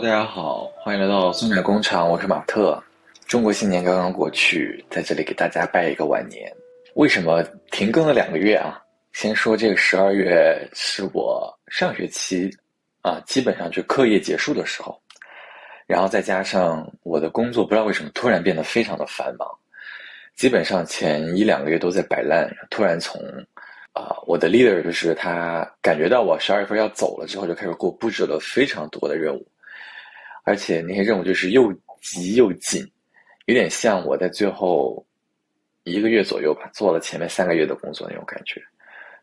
大家好，欢迎来到松奶工厂，我是马特。中国新年刚刚过去，在这里给大家拜一个晚年。为什么停更了两个月啊？先说这个十二月是我上学期啊，基本上就课业结束的时候，然后再加上我的工作，不知道为什么突然变得非常的繁忙，基本上前一两个月都在摆烂，突然从啊，我的 leader 就是他感觉到我十二月份要走了之后，就开始给我布置了非常多的任务，而且那些任务就是又急又紧。有点像我在最后一个月左右吧，做了前面三个月的工作那种感觉，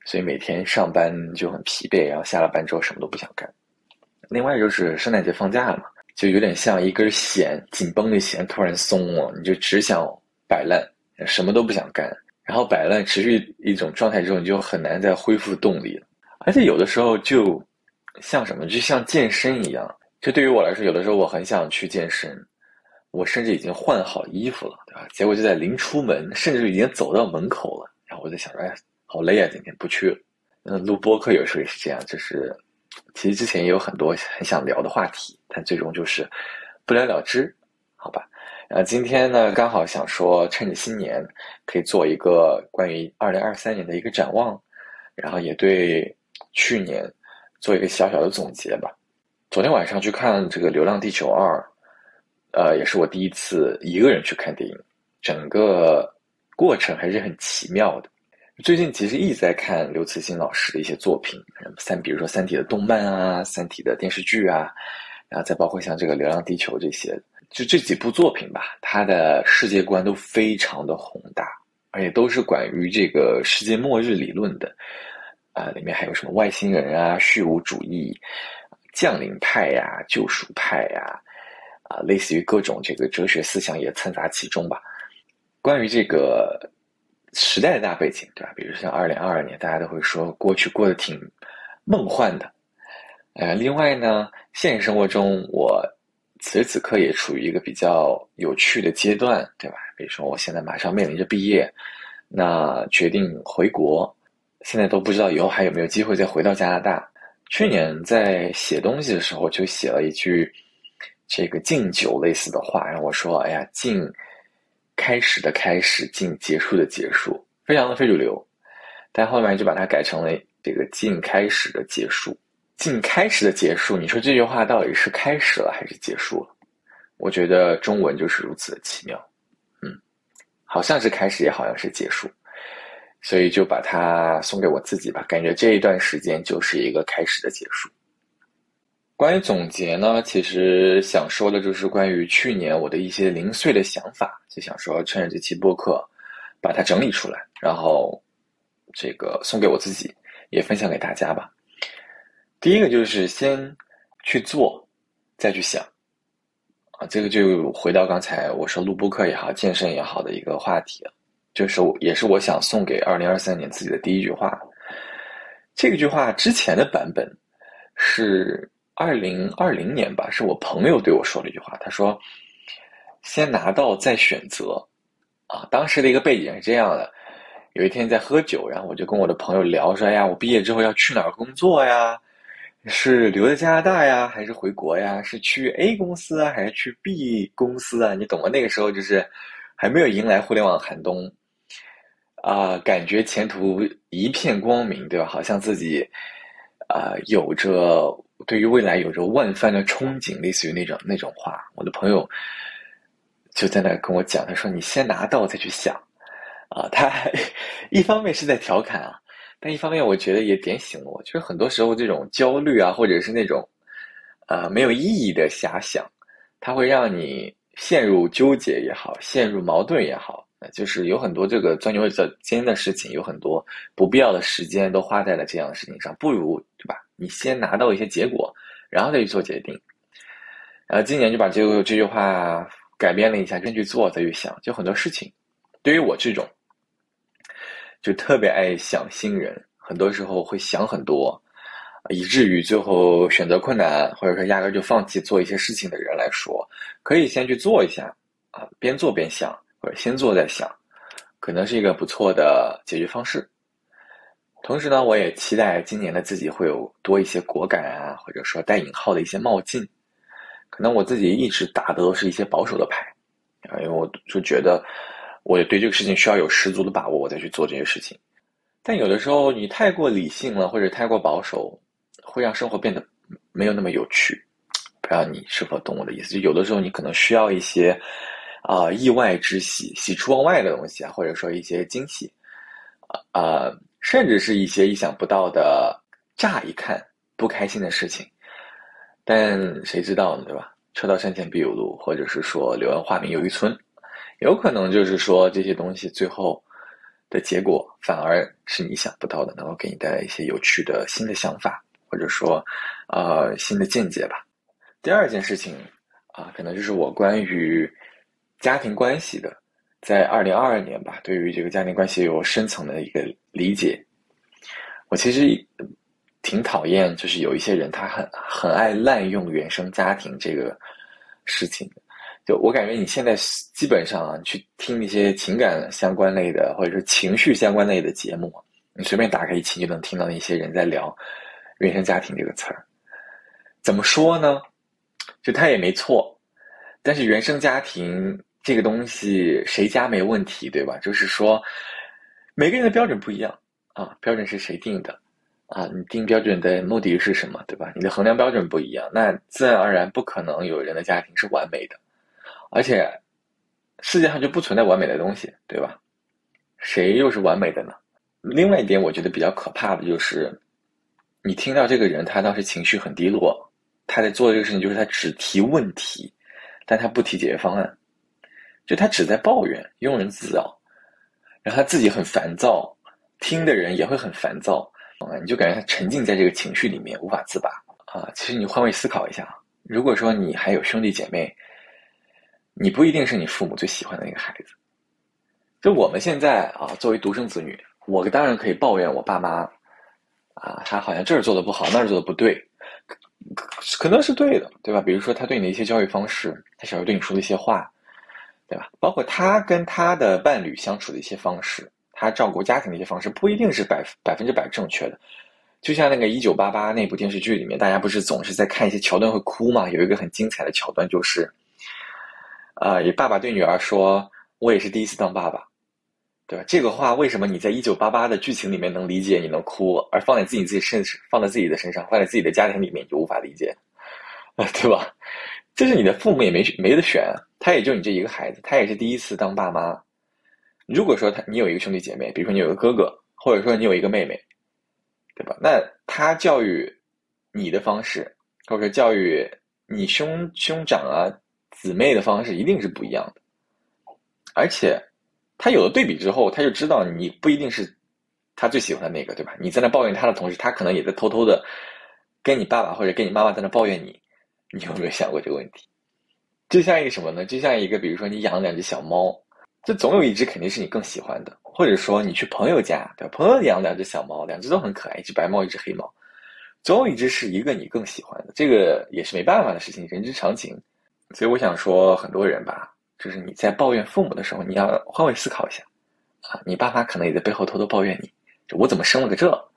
所以每天上班就很疲惫，然后下了班之后什么都不想干。另外就是圣诞节放假了嘛，就有点像一根弦紧绷的弦突然松了，你就只想摆烂，什么都不想干，然后摆烂持续一种状态之后，你就很难再恢复动力了。而且有的时候就像什么，就像健身一样，就对于我来说，有的时候我很想去健身。我甚至已经换好衣服了，对吧？结果就在临出门，甚至已经走到门口了。然后我在想着，哎，好累啊，今天不去了。那录播客有时候也是这样，就是其实之前也有很多很想聊的话题，但最终就是不了了之，好吧？然后今天呢，刚好想说，趁着新年，可以做一个关于二零二三年的一个展望，然后也对去年做一个小小的总结吧。昨天晚上去看这个《流浪地球二》。呃，也是我第一次一个人去看电影，整个过程还是很奇妙的。最近其实一直在看刘慈欣老师的一些作品，三，比如说《三体》的动漫啊，《三体》的电视剧啊，然后再包括像这个《流浪地球》这些，就这几部作品吧，它的世界观都非常的宏大，而且都是关于这个世界末日理论的。啊，里面还有什么外星人啊、虚无主义、降临派呀、救赎派呀。啊，类似于各种这个哲学思想也掺杂其中吧。关于这个时代的大背景，对吧？比如像二零二二年，大家都会说过去过得挺梦幻的。呃，另外呢，现实生活中，我此时此刻也处于一个比较有趣的阶段，对吧？比如说，我现在马上面临着毕业，那决定回国，现在都不知道以后还有没有机会再回到加拿大。去年在写东西的时候，就写了一句。这个敬酒类似的话，然后我说：“哎呀，敬开始的开始，敬结束的结束，非常的非主流。”但后面就把它改成了这个敬开始的结束，敬开始的结束。你说这句话到底是开始了还是结束了？我觉得中文就是如此的奇妙，嗯，好像是开始，也好像是结束，所以就把它送给我自己吧。感觉这一段时间就是一个开始的结束。关于总结呢，其实想说的就是关于去年我的一些零碎的想法，就想说趁着这期播客，把它整理出来，然后这个送给我自己，也分享给大家吧。第一个就是先去做，再去想，啊，这个就回到刚才我说录播课也好，健身也好的一个话题了，就是也是我想送给二零二三年自己的第一句话。这个句话之前的版本是。二零二零年吧，是我朋友对我说了一句话。他说：“先拿到再选择。”啊，当时的一个背景是这样的：有一天在喝酒，然后我就跟我的朋友聊说：“哎呀，我毕业之后要去哪儿工作呀？是留在加拿大呀，还是回国呀？是去 A 公司啊，还是去 B 公司啊？你懂吗？那个时候就是还没有迎来互联网寒冬啊，感觉前途一片光明，对吧？好像自己啊有着。”对于未来有着万番的憧憬，类似于那种那种话，我的朋友就在那跟我讲，他说：“你先拿到再去想。”啊，他 一方面是在调侃啊，但一方面我觉得也点醒了我，就是很多时候这种焦虑啊，或者是那种呃没有意义的遐想，它会让你陷入纠结也好，陷入矛盾也好，就是有很多这个钻牛角尖的事情，有很多不必要的时间都花在了这样的事情上，不如对吧？你先拿到一些结果，然后再去做决定。然后今年就把这个这句话改变了一下，先去做，再去想。就很多事情，对于我这种就特别爱想新人，很多时候会想很多，以至于最后选择困难，或者说压根就放弃做一些事情的人来说，可以先去做一下啊，边做边想，或者先做再想，可能是一个不错的解决方式。同时呢，我也期待今年的自己会有多一些果敢啊，或者说带引号的一些冒进，可能我自己一直打的都是一些保守的牌，啊，因为我就觉得我对这个事情需要有十足的把握，我再去做这些事情。但有的时候你太过理性了，或者太过保守，会让生活变得没有那么有趣。不知道你是否懂我的意思？就有的时候你可能需要一些啊意外之喜、喜出望外的东西啊，或者说一些惊喜啊，甚至是一些意想不到的、乍一看不开心的事情。但谁知道呢，对吧？车到山前必有路，或者是说柳暗花明又一村，有可能就是说这些东西最后的结果反而是你想不到的，能够给你带来一些有趣的新的想法，或者说呃新的见解吧。第二件事情啊，可能就是我关于家庭关系的，在二零二二年吧，对于这个家庭关系有深层的一个理解。我其实。挺讨厌，就是有一些人他很很爱滥用原生家庭这个事情。就我感觉你现在基本上啊，去听一些情感相关类的，或者说情绪相关类的节目，你随便打开一期就能听到那些人在聊原生家庭这个词儿。怎么说呢？就他也没错，但是原生家庭这个东西谁家没问题，对吧？就是说每个人的标准不一样啊，标准是谁定的？啊，你定标准的目的是什么，对吧？你的衡量标准不一样，那自然而然不可能有人的家庭是完美的，而且世界上就不存在完美的东西，对吧？谁又是完美的呢？另外一点，我觉得比较可怕的就是，你听到这个人他当时情绪很低落，他在做这个事情就是他只提问题，但他不提解决方案，就他只在抱怨、庸人自扰，然后他自己很烦躁，听的人也会很烦躁。啊你就感觉他沉浸在这个情绪里面无法自拔啊！其实你换位思考一下，如果说你还有兄弟姐妹，你不一定是你父母最喜欢的那个孩子。就我们现在啊，作为独生子女，我当然可以抱怨我爸妈啊，他好像这儿做的不好，那儿做的不对，可能是对的，对吧？比如说他对你的一些教育方式，他小时候对你说的一些话，对吧？包括他跟他的伴侣相处的一些方式。他照顾家庭的一些方式不一定是百百分之百正确的，就像那个《一九八八》那部电视剧里面，大家不是总是在看一些桥段会哭吗？有一个很精彩的桥段就是，呃，爸爸对女儿说：“我也是第一次当爸爸，对吧？”这个话为什么你在《一九八八》的剧情里面能理解，你能哭，而放在自己自己身放在自己的身上，放在自己的家庭里面你就无法理解，啊，对吧？这是你的父母也没没得选，他也就你这一个孩子，他也是第一次当爸妈。如果说他你有一个兄弟姐妹，比如说你有个哥哥，或者说你有一个妹妹，对吧？那他教育你的方式，或者教育你兄兄长啊姊妹的方式，一定是不一样的。而且他有了对比之后，他就知道你不一定是他最喜欢的那个，对吧？你在那抱怨他的同时，他可能也在偷偷的跟你爸爸或者跟你妈妈在那抱怨你。你有没有想过这个问题？就像一个什么呢？就像一个，比如说你养两只小猫。这总有一只肯定是你更喜欢的，或者说你去朋友家，对吧？朋友养两只小猫，两只都很可爱，一只白猫，一只黑猫，总有一只是一个你更喜欢的，这个也是没办法的事情，人之常情。所以我想说，很多人吧，就是你在抱怨父母的时候，你要换位思考一下，啊，你爸妈可能也在背后偷偷抱怨你，我怎么生了个这？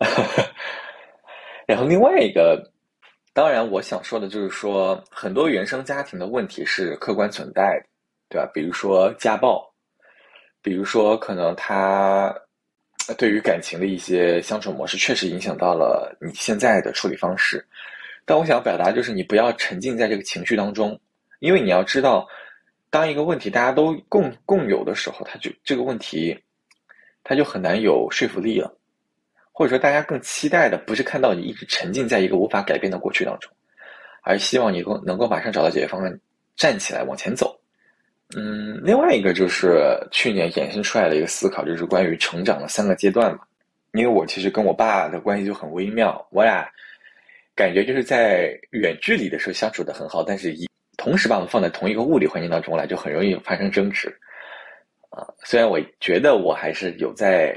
然后另外一个，当然我想说的就是说，很多原生家庭的问题是客观存在的。对吧？比如说家暴，比如说可能他对于感情的一些相处模式，确实影响到了你现在的处理方式。但我想表达就是，你不要沉浸在这个情绪当中，因为你要知道，当一个问题大家都共共有的时候，他就这个问题，他就很难有说服力了。或者说，大家更期待的不是看到你一直沉浸在一个无法改变的过去当中，而希望你够能够马上找到解决方案，站起来往前走。嗯，另外一个就是去年衍生出来的一个思考，就是关于成长的三个阶段嘛。因为我其实跟我爸的关系就很微妙，我俩感觉就是在远距离的时候相处的很好，但是一同时把我们放在同一个物理环境当中来，就很容易发生争执。啊，虽然我觉得我还是有在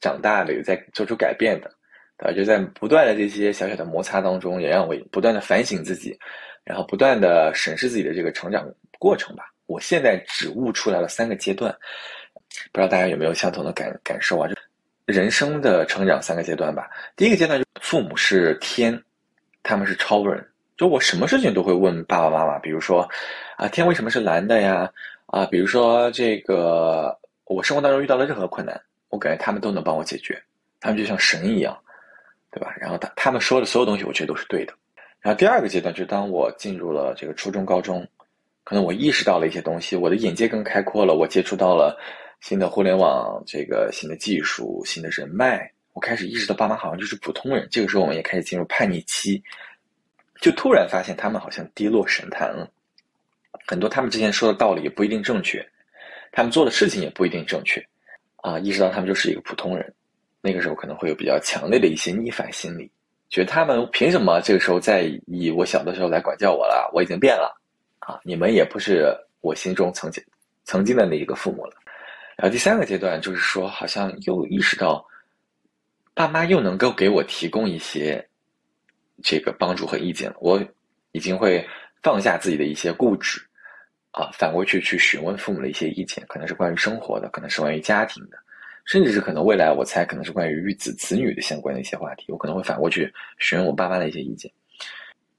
长大的，有在做出改变的，啊，就在不断的这些小小的摩擦当中，也让我不断的反省自己，然后不断的审视自己的这个成长过程吧。我现在只悟出来了三个阶段，不知道大家有没有相同的感感受啊？就人生的成长三个阶段吧。第一个阶段，就父母是天，他们是超人，就我什么事情都会问爸爸妈妈，比如说，啊，天为什么是蓝的呀？啊，比如说这个，我生活当中遇到了任何困难，我感觉他们都能帮我解决，他们就像神一样，对吧？然后他他们说的所有东西，我觉得都是对的。然后第二个阶段，就是当我进入了这个初中、高中，可能我意识到了一些东西，我的眼界更开阔了，我接触到了新的互联网，这个新的技术、新的人脉，我开始意识到爸妈好像就是普通人。这个时候，我们也开始进入叛逆期。就突然发现他们好像跌落神坛了，很多他们之前说的道理也不一定正确，他们做的事情也不一定正确，啊，意识到他们就是一个普通人，那个时候可能会有比较强烈的一些逆反心理，觉得他们凭什么这个时候在以我小的时候来管教我了？我已经变了，啊，你们也不是我心中曾经曾经的那一个父母了。然后第三个阶段就是说，好像又意识到，爸妈又能够给我提供一些。这个帮助和意见了，我已经会放下自己的一些固执，啊，反过去去询问父母的一些意见，可能是关于生活的，可能是关于家庭的，甚至是可能未来我猜可能是关于育子子女的相关的一些话题，我可能会反过去询问我爸妈的一些意见。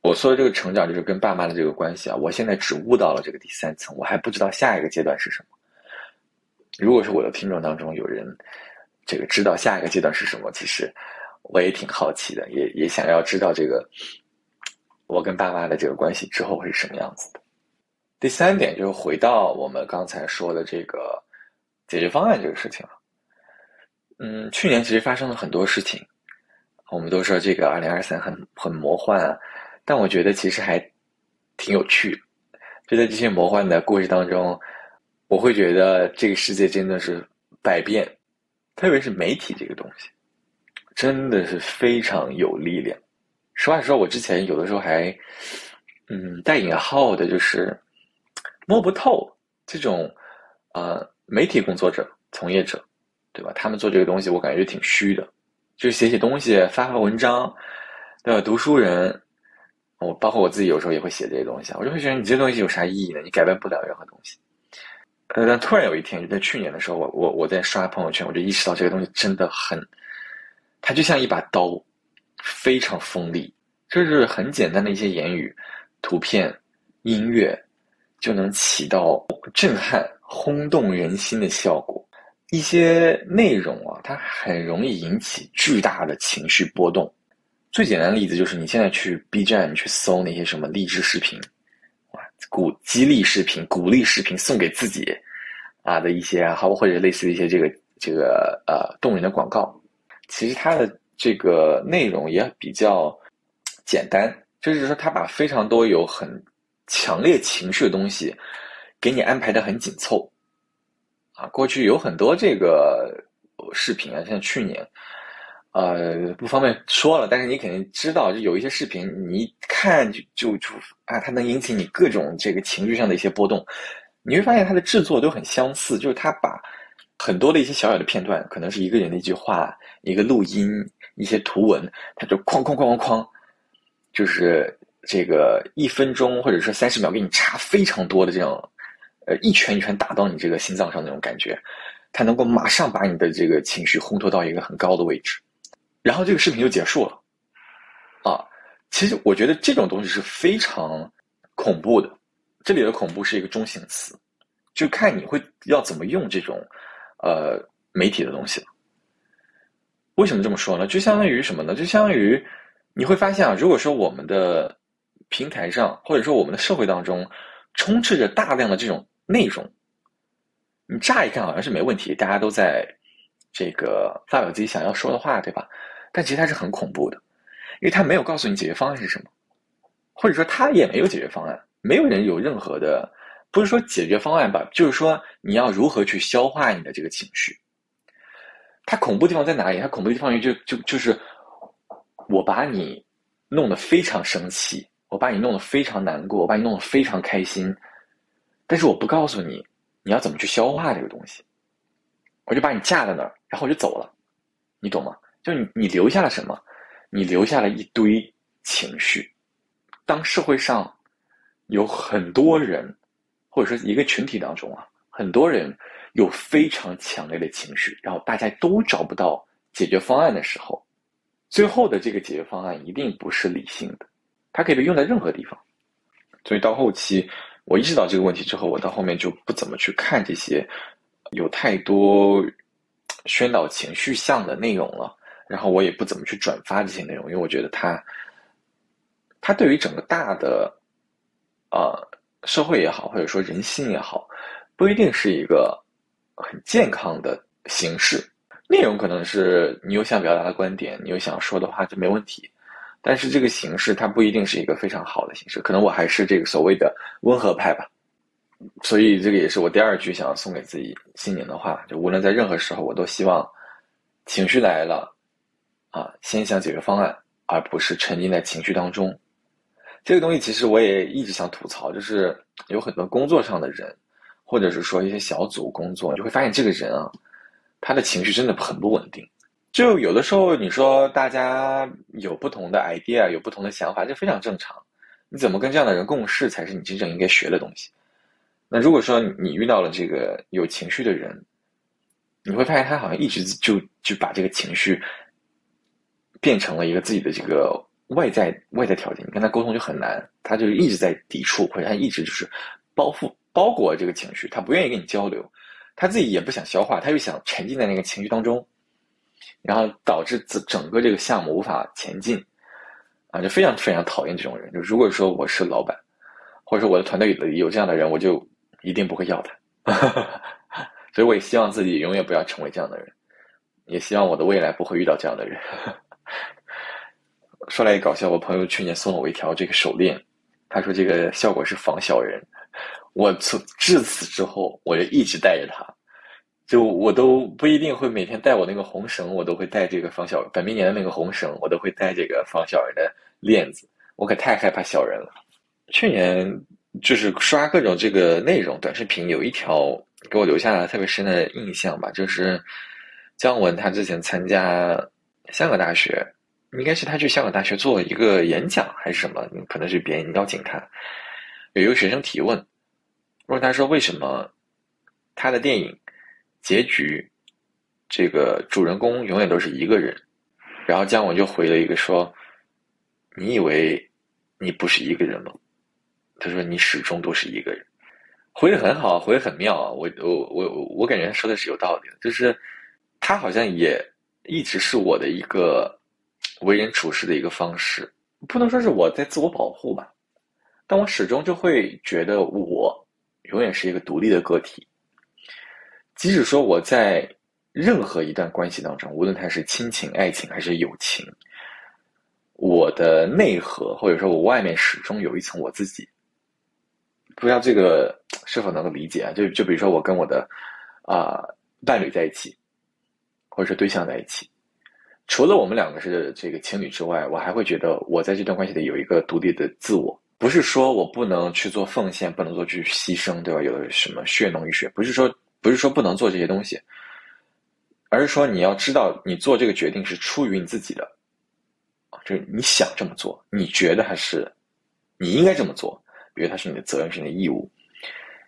我说的这个成长就是跟爸妈的这个关系啊，我现在只悟到了这个第三层，我还不知道下一个阶段是什么。如果是我的听众当中有人这个知道下一个阶段是什么，其实。我也挺好奇的，也也想要知道这个我跟爸妈的这个关系之后会是什么样子的。第三点就是回到我们刚才说的这个解决方案这个事情了。嗯，去年其实发生了很多事情，我们都说这个二零二三很很魔幻啊，但我觉得其实还挺有趣。就在这些魔幻的故事当中，我会觉得这个世界真的是百变，特别是媒体这个东西。真的是非常有力量。实话实说，我之前有的时候还，嗯，带引号的，就是摸不透这种，呃，媒体工作者、从业者，对吧？他们做这个东西，我感觉挺虚的，就是写写东西、发发文章，对吧？读书人，我包括我自己有时候也会写这些东西，我就会觉得你这东西有啥意义呢？你改变不了任何东西。呃，但突然有一天，就在去年的时候，我我我在刷朋友圈，我就意识到这个东西真的很。它就像一把刀，非常锋利。就是很简单的一些言语、图片、音乐，就能起到震撼、轰动人心的效果。一些内容啊，它很容易引起巨大的情绪波动。最简单的例子就是，你现在去 B 站去搜那些什么励志视频，哇，鼓激励视频、鼓励视频，送给自己啊的一些，好或者类似的一些这个这个呃动人的广告。其实它的这个内容也比较简单，就是说他把非常多有很强烈情绪的东西给你安排的很紧凑啊。过去有很多这个视频啊，像去年，呃，不方便说了，但是你肯定知道，就有一些视频，你一看就就就啊，它能引起你各种这个情绪上的一些波动。你会发现它的制作都很相似，就是它把。很多的一些小小的片段，可能是一个人的一句话、一个录音、一些图文，它就哐哐哐哐哐，就是这个一分钟或者说三十秒给你插非常多的这种，呃，一拳一拳打到你这个心脏上那种感觉，它能够马上把你的这个情绪烘托到一个很高的位置，然后这个视频就结束了。啊，其实我觉得这种东西是非常恐怖的，这里的恐怖是一个中性词，就看你会要怎么用这种。呃，媒体的东西，为什么这么说呢？就相当于什么呢？就相当于你会发现啊，如果说我们的平台上，或者说我们的社会当中，充斥着大量的这种内容，你乍一看好像是没问题，大家都在这个发表自己想要说的话，对吧？但其实它是很恐怖的，因为它没有告诉你解决方案是什么，或者说它也没有解决方案，没有人有任何的。不是说解决方案吧，就是说你要如何去消化你的这个情绪。它恐怖地方在哪里？它恐怖地方就就就是我把你弄得非常生气，我把你弄得非常难过，我把你弄得非常开心，但是我不告诉你你要怎么去消化这个东西，我就把你架在那儿，然后我就走了，你懂吗？就你你留下了什么？你留下了一堆情绪。当社会上有很多人。或者说一个群体当中啊，很多人有非常强烈的情绪，然后大家都找不到解决方案的时候，最后的这个解决方案一定不是理性的，它可以被用在任何地方。所以到后期，我意识到这个问题之后，我到后面就不怎么去看这些有太多宣导情绪向的内容了。然后我也不怎么去转发这些内容，因为我觉得它，它对于整个大的，呃，社会也好，或者说人心也好，不一定是一个很健康的形式。内容可能是你有想表达的观点，你有想说的话就没问题，但是这个形式它不一定是一个非常好的形式。可能我还是这个所谓的温和派吧。所以这个也是我第二句想要送给自己新年的话，就无论在任何时候，我都希望情绪来了。啊，先想解决方案，而不是沉浸在情绪当中。这个东西其实我也一直想吐槽，就是有很多工作上的人，或者是说一些小组工作，你会发现这个人啊，他的情绪真的很不稳定。就有的时候你说大家有不同的 idea，有不同的想法，这非常正常。你怎么跟这样的人共事，才是你真正应该学的东西。那如果说你遇到了这个有情绪的人，你会发现他好像一直就就把这个情绪。变成了一个自己的这个外在外在条件，你跟他沟通就很难，他就一直在抵触，或者他一直就是包覆包裹这个情绪，他不愿意跟你交流，他自己也不想消化，他又想沉浸在那个情绪当中，然后导致整整个这个项目无法前进，啊，就非常非常讨厌这种人。就如果说我是老板，或者说我的团队里有这样的人，我就一定不会要他，所以我也希望自己永远不要成为这样的人，也希望我的未来不会遇到这样的人。说来也搞笑，我朋友去年送了我一条这个手链，他说这个效果是防小人。我从至此之后，我就一直带着它，就我都不一定会每天带我那个红绳，我都会带这个防小本命年的那个红绳，我都会带这个防小人的链子。我可太害怕小人了。去年就是刷各种这个内容短视频，有一条给我留下了特别深的印象吧，就是姜文他之前参加香港大学。应该是他去香港大学做一个演讲还是什么？可能是别人邀请他。有一个学生提问，问他说：“为什么他的电影结局这个主人公永远都是一个人？”然后姜文就回了一个说：“你以为你不是一个人吗？”他说：“你始终都是一个人。”回的很好，回的很妙啊！我我我我感觉他说的是有道理的，就是他好像也一直是我的一个。为人处事的一个方式，不能说是我在自我保护吧，但我始终就会觉得我永远是一个独立的个体。即使说我在任何一段关系当中，无论它是亲情、爱情还是友情，我的内核或者说我外面始终有一层我自己。不知道这个是否能够理解啊？就就比如说我跟我的啊伴侣在一起，或者说对象在一起。除了我们两个是这个情侣之外，我还会觉得我在这段关系里有一个独立的自我。不是说我不能去做奉献，不能做去牺牲，对吧？有什么血浓于水，不是说不是说不能做这些东西，而是说你要知道，你做这个决定是出于你自己的，就是你想这么做，你觉得还是你应该这么做，比如它是你的责任，是你的义务，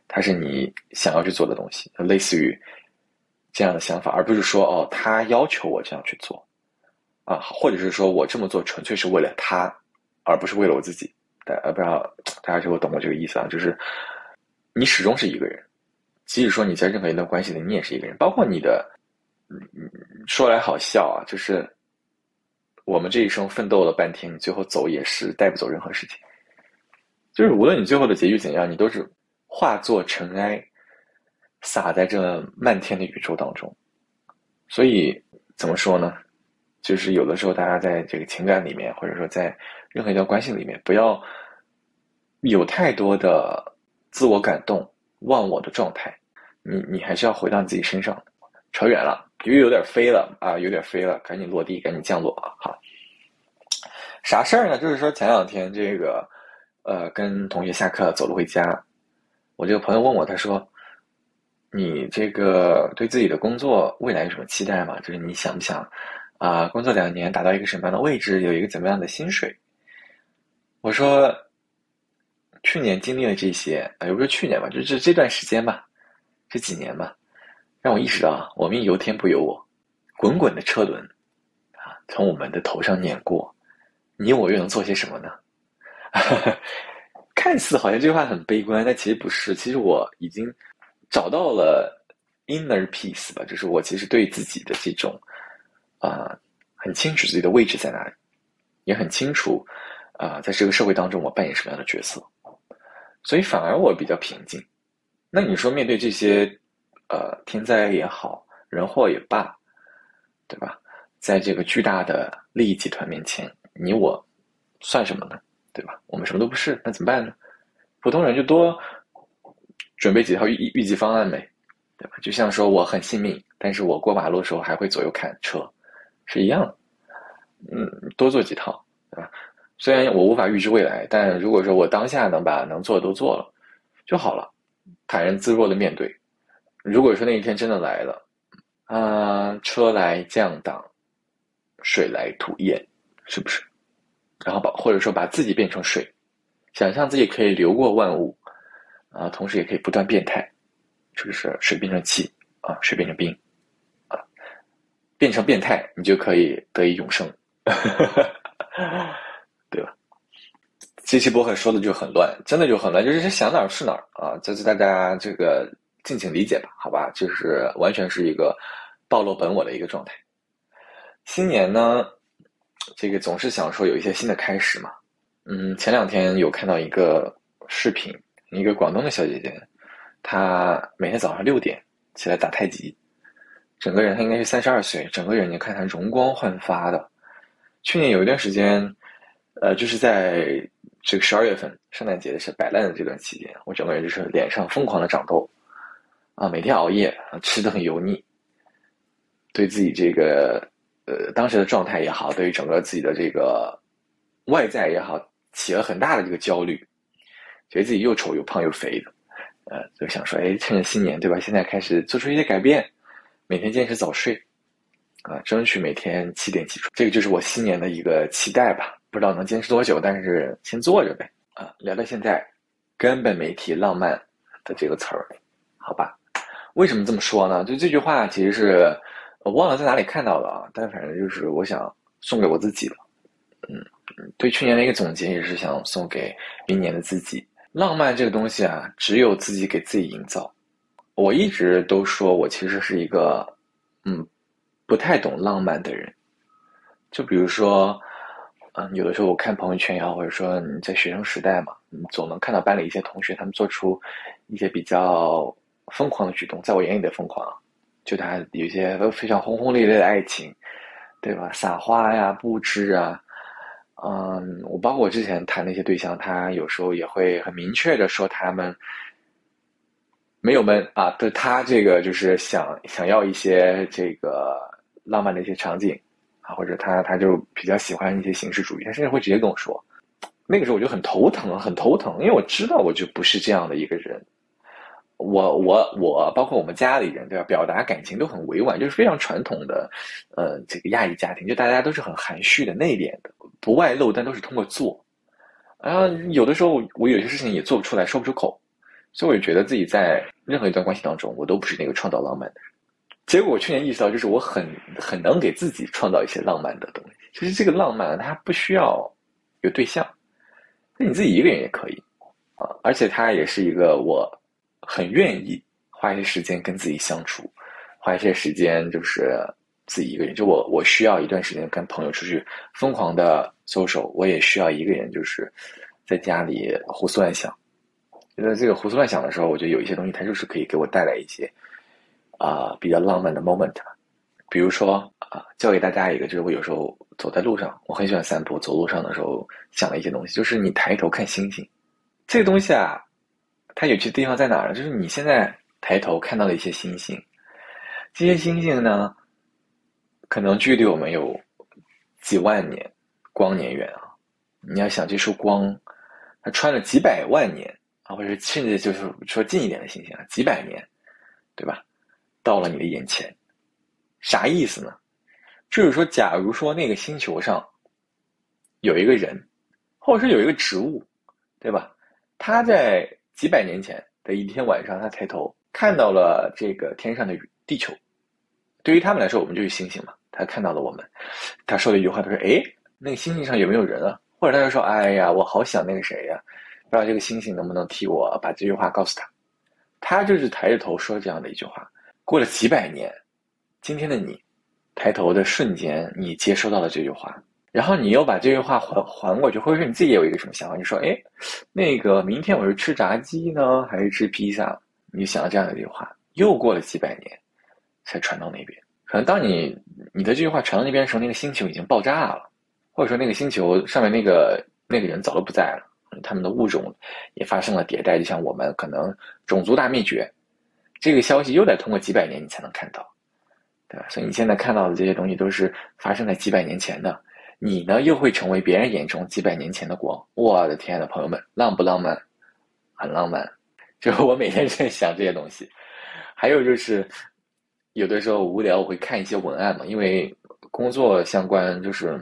它是你想要去做的东西，类似于这样的想法，而不是说哦，他要求我这样去做。啊，或者是说我这么做纯粹是为了他，而不是为了我自己。大呃，不知道大家是否懂我这个意思啊？就是你始终是一个人，即使说你在任何一段关系里，你也是一个人。包括你的，嗯说来好笑啊，就是我们这一生奋斗了半天，你最后走也是带不走任何事情。就是无论你最后的结局怎样，你都是化作尘埃，洒在这漫天的宇宙当中。所以怎么说呢？就是有的时候，大家在这个情感里面，或者说在任何一段关系里面，不要有太多的自我感动、忘我的状态。你你还是要回到你自己身上。扯远了，因为有点飞了啊，有点飞了，赶紧落地，赶紧降落啊！好，啥事儿呢？就是说前两天这个呃，跟同学下课走路回家，我这个朋友问我，他说：“你这个对自己的工作未来有什么期待吗？就是你想不想？”啊，工作两年达到一个什么样的位置，有一个怎么样的薪水？我说，去年经历了这些，啊，也不是去年吧，就是这段时间吧，这几年吧，让我意识到，我命由天不由我，滚滚的车轮啊，从我们的头上碾过，你我又能做些什么呢？看似好像这句话很悲观，但其实不是。其实我已经找到了 inner peace 吧，就是我其实对自己的这种啊，很清楚自己的位置在哪里，也很清楚啊，在这个社会当中我扮演什么样的角色，所以反而我比较平静。那你说面对这些呃天灾也好，人祸也罢，对吧？在这个巨大的利益集团面前，你我算什么呢？对吧？我们什么都不是，那怎么办呢？普通人就多准备几套预预计方案呗，对吧？就像说我很信命，但是我过马路的时候还会左右看车，是一样的。嗯，多做几套，对吧？虽然我无法预知未来，但如果说我当下能把能做的都做了就好了，坦然自若的面对。如果说那一天真的来了，啊，车来降挡。水来土掩，是不是？然后把或者说把自己变成水，想象自己可以流过万物，啊，同时也可以不断变态，是不是水变成气啊，水变成冰，啊，变成变态，你就可以得以永生，这期博客说的就很乱，真的就很乱，就是想哪儿是哪儿啊，这是大家这个敬请理解吧，好吧？就是完全是一个暴露本我的一个状态。新年呢，这个总是想说有一些新的开始嘛。嗯，前两天有看到一个视频，一个广东的小姐姐，她每天早上六点起来打太极，整个人她应该是三十二岁，整个人你看她容光焕发的。去年有一段时间，呃，就是在这个十二月份圣诞节的是摆烂的这段期间，我整个人就是脸上疯狂的长痘，啊，每天熬夜，吃的很油腻，对自己这个。呃，当时的状态也好，对于整个自己的这个外在也好，起了很大的这个焦虑，觉得自己又丑又胖又肥的，呃，就想说，哎，趁着新年，对吧？现在开始做出一些改变，每天坚持早睡，啊，争取每天七点起床，这个就是我新年的一个期待吧。不知道能坚持多久，但是先做着呗。啊，聊到现在，根本没提浪漫的这个词儿，好吧？为什么这么说呢？就这句话其实是。我忘了在哪里看到了啊，但反正就是我想送给我自己了，嗯，对去年的一个总结也是想送给明年的自己。浪漫这个东西啊，只有自己给自己营造。我一直都说我其实是一个，嗯，不太懂浪漫的人。就比如说，嗯，有的时候我看朋友圈也好，或者说你在学生时代嘛，你总能看到班里一些同学他们做出一些比较疯狂的举动，在我眼里的疯狂。就他有些都非常轰轰烈烈的爱情，对吧？撒花呀，布置啊，嗯，我包括我之前谈的一些对象，他有时候也会很明确的说他们没有闷啊，对他这个就是想想要一些这个浪漫的一些场景，或者他他就比较喜欢一些形式主义，他甚至会直接跟我说，那个时候我就很头疼，很头疼，因为我知道我就不是这样的一个人。我我我，包括我们家里人，对吧？表达感情都很委婉，就是非常传统的，呃，这个亚裔家庭，就大家都是很含蓄的、内敛的，不外露，但都是通过做。然后有的时候，我有些事情也做不出来，说不出口，所以我就觉得自己在任何一段关系当中，我都不是那个创造浪漫的人。结果我去年意识到，就是我很很能给自己创造一些浪漫的东西。其实这个浪漫，它不需要有对象，那你自己一个人也可以啊。而且它也是一个我。很愿意花一些时间跟自己相处，花一些时间就是自己一个人。就我，我需要一段时间跟朋友出去疯狂的 social，我也需要一个人就是在家里胡思乱想。就在这个胡思乱想的时候，我觉得有一些东西它就是可以给我带来一些啊比较浪漫的 moment。比如说啊，教给大家一个，就是我有时候走在路上，我很喜欢散步，走路上的时候想的一些东西，就是你抬头看星星，这个东西啊。它有趣的地方在哪儿呢？就是你现在抬头看到的一些星星，这些星星呢，可能距离我们有几万年光年远啊！你要想这束光，它穿了几百万年啊，或者甚至就是说近一点的星星啊，几百年，对吧？到了你的眼前，啥意思呢？就是说，假如说那个星球上有一个人，或者说有一个植物，对吧？他在几百年前的一天晚上，他抬头看到了这个天上的地球。对于他们来说，我们就是星星嘛。他看到了我们，他说了一句话，他说：“哎，那个星星上有没有人啊？或者他就说：“哎呀，我好想那个谁呀，不知道这个星星能不能替我把这句话告诉他。”他就是抬着头说这样的一句话。过了几百年，今天的你，抬头的瞬间，你接收到了这句话，然后你又把这句话还还过去，或者说你自己也有一个什么想法，你说：“哎，那个明天我是吃炸鸡呢，还是吃披萨？”你想到这样的一句话，又过了几百年，才传到那边。可能当你你的这句话传到那边的时候，那个星球已经爆炸了。或者说那个星球上面那个那个人早都不在了，他们的物种也发生了迭代，就像我们可能种族大灭绝，这个消息又得通过几百年你才能看到，对吧？所以你现在看到的这些东西都是发生在几百年前的，你呢又会成为别人眼中几百年前的光。我的天呐，朋友们，浪不浪漫？很浪漫。就是我每天在想这些东西，还有就是有的时候无聊我会看一些文案嘛，因为工作相关就是。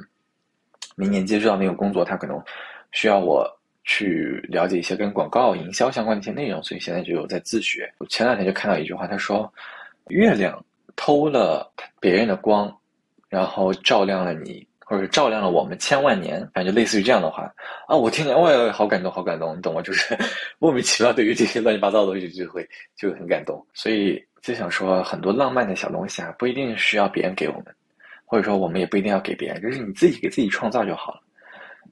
明年接触到那个工作，他可能需要我去了解一些跟广告营销相关的一些内容，所以现在就有在自学。我前两天就看到一句话，他说：“月亮偷了别人的光，然后照亮了你，或者照亮了我们千万年。”反正就类似于这样的话啊！我听了，我好感动，好感动，你懂吗？就是 莫名其妙，对于这些乱七八糟的东西就会就很感动。所以就想说，很多浪漫的小东西啊，不一定需要别人给我们。或者说，我们也不一定要给别人，就是你自己给自己创造就好了。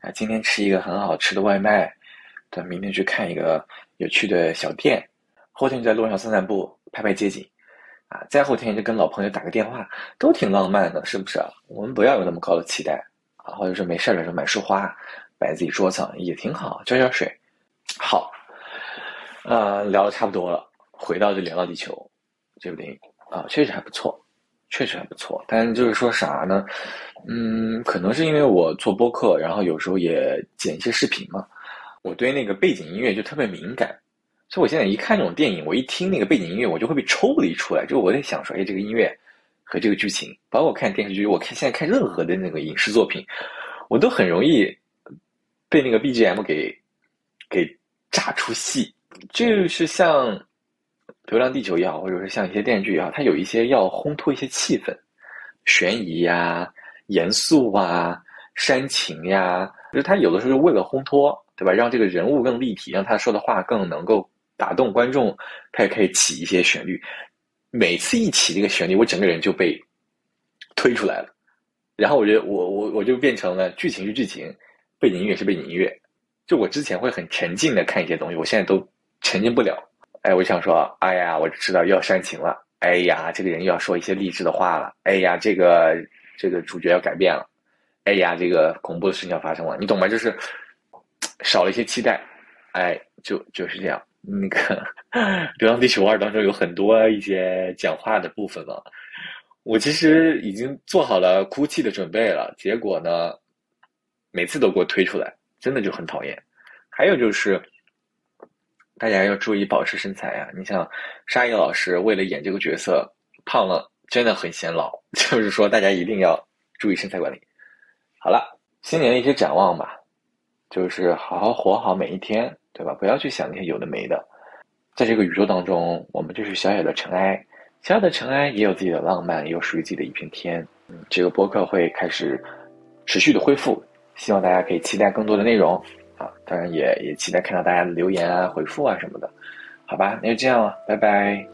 啊，今天吃一个很好吃的外卖，对，明天去看一个有趣的小店，后天就在路上散散步，拍拍街景，啊，再后天就跟老朋友打个电话，都挺浪漫的，是不是？我们不要有那么高的期待啊，或者说没事的时候买束花摆在自己桌子上也挺好，浇浇水。好，呃，聊的差不多了，回到这《流浪地球》这部电影啊，确实还不错。确实还不错，但就是说啥呢？嗯，可能是因为我做播客，然后有时候也剪一些视频嘛，我对那个背景音乐就特别敏感，所以我现在一看这种电影，我一听那个背景音乐，我就会被抽离出来，就我在想说，哎，这个音乐和这个剧情，包括看电视剧，我看现在看任何的那个影视作品，我都很容易被那个 BGM 给给炸出戏，就是像。流浪地球也好，或者是像一些电视剧也好，它有一些要烘托一些气氛，悬疑呀、严肃啊、煽情呀，就是它有的时候是为了烘托，对吧？让这个人物更立体，让他说的话更能够打动观众，他也可以起一些旋律。每次一起这个旋律，我整个人就被推出来了。然后我觉得我我我就变成了剧情是剧情，背景音乐是背景音乐。就我之前会很沉浸的看一些东西，我现在都沉浸不了。哎，我想说，哎呀，我知道又要煽情了。哎呀，这个人又要说一些励志的话了。哎呀，这个这个主角要改变了。哎呀，这个恐怖的事情要发生了，你懂吗？就是少了一些期待。哎，就就是这样。那个《流浪地球二》当中有很多一些讲话的部分嘛，我其实已经做好了哭泣的准备了，结果呢，每次都给我推出来，真的就很讨厌。还有就是。大家要注意保持身材呀！你像沙溢老师为了演这个角色胖了，真的很显老。就是说，大家一定要注意身材管理。好了，新年的一些展望吧，就是好好活好每一天，对吧？不要去想那些有的没的。在这个宇宙当中，我们就是小小的尘埃，小小的尘埃也有自己的浪漫，也有属于自己的一片天。嗯，这个播客会开始持续的恢复，希望大家可以期待更多的内容。啊，当然也也期待看到大家的留言啊、回复啊什么的，好吧，那就这样了，拜拜。